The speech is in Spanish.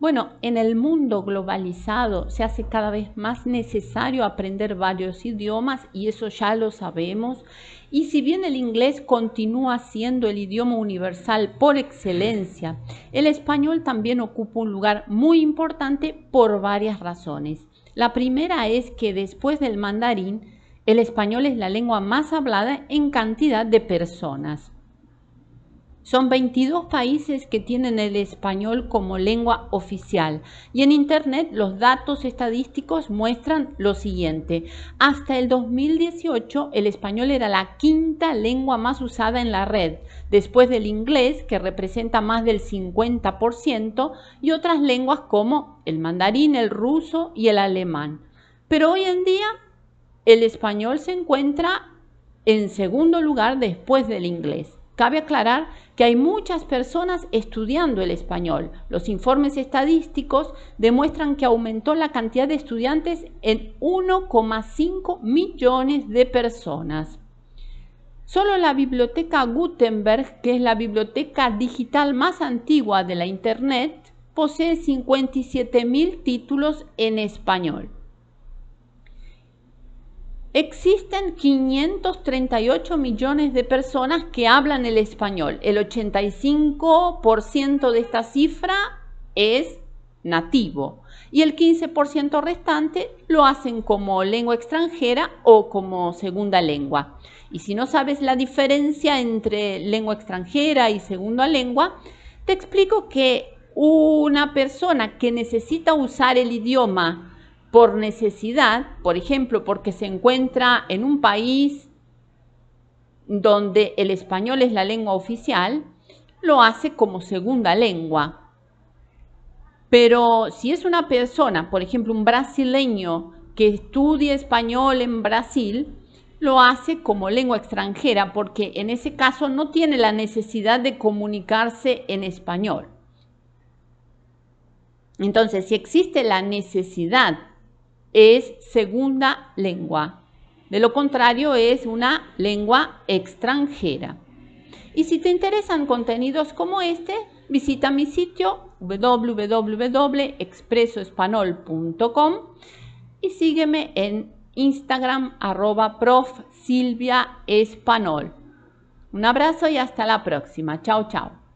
Bueno, en el mundo globalizado se hace cada vez más necesario aprender varios idiomas y eso ya lo sabemos. Y si bien el inglés continúa siendo el idioma universal por excelencia, el español también ocupa un lugar muy importante por varias razones. La primera es que después del mandarín, el español es la lengua más hablada en cantidad de personas. Son 22 países que tienen el español como lengua oficial y en Internet los datos estadísticos muestran lo siguiente. Hasta el 2018 el español era la quinta lengua más usada en la red, después del inglés que representa más del 50% y otras lenguas como el mandarín, el ruso y el alemán. Pero hoy en día el español se encuentra en segundo lugar después del inglés. Cabe aclarar que hay muchas personas estudiando el español. Los informes estadísticos demuestran que aumentó la cantidad de estudiantes en 1,5 millones de personas. Solo la biblioteca Gutenberg, que es la biblioteca digital más antigua de la Internet, posee 57.000 títulos en español. Existen 538 millones de personas que hablan el español. El 85% de esta cifra es nativo y el 15% restante lo hacen como lengua extranjera o como segunda lengua. Y si no sabes la diferencia entre lengua extranjera y segunda lengua, te explico que una persona que necesita usar el idioma por necesidad, por ejemplo, porque se encuentra en un país donde el español es la lengua oficial, lo hace como segunda lengua. Pero si es una persona, por ejemplo, un brasileño que estudia español en Brasil, lo hace como lengua extranjera porque en ese caso no tiene la necesidad de comunicarse en español. Entonces, si existe la necesidad es segunda lengua. De lo contrario, es una lengua extranjera. Y si te interesan contenidos como este, visita mi sitio www.expresoespanol.com y sígueme en Instagram arroba prof Un abrazo y hasta la próxima. Chao, chao.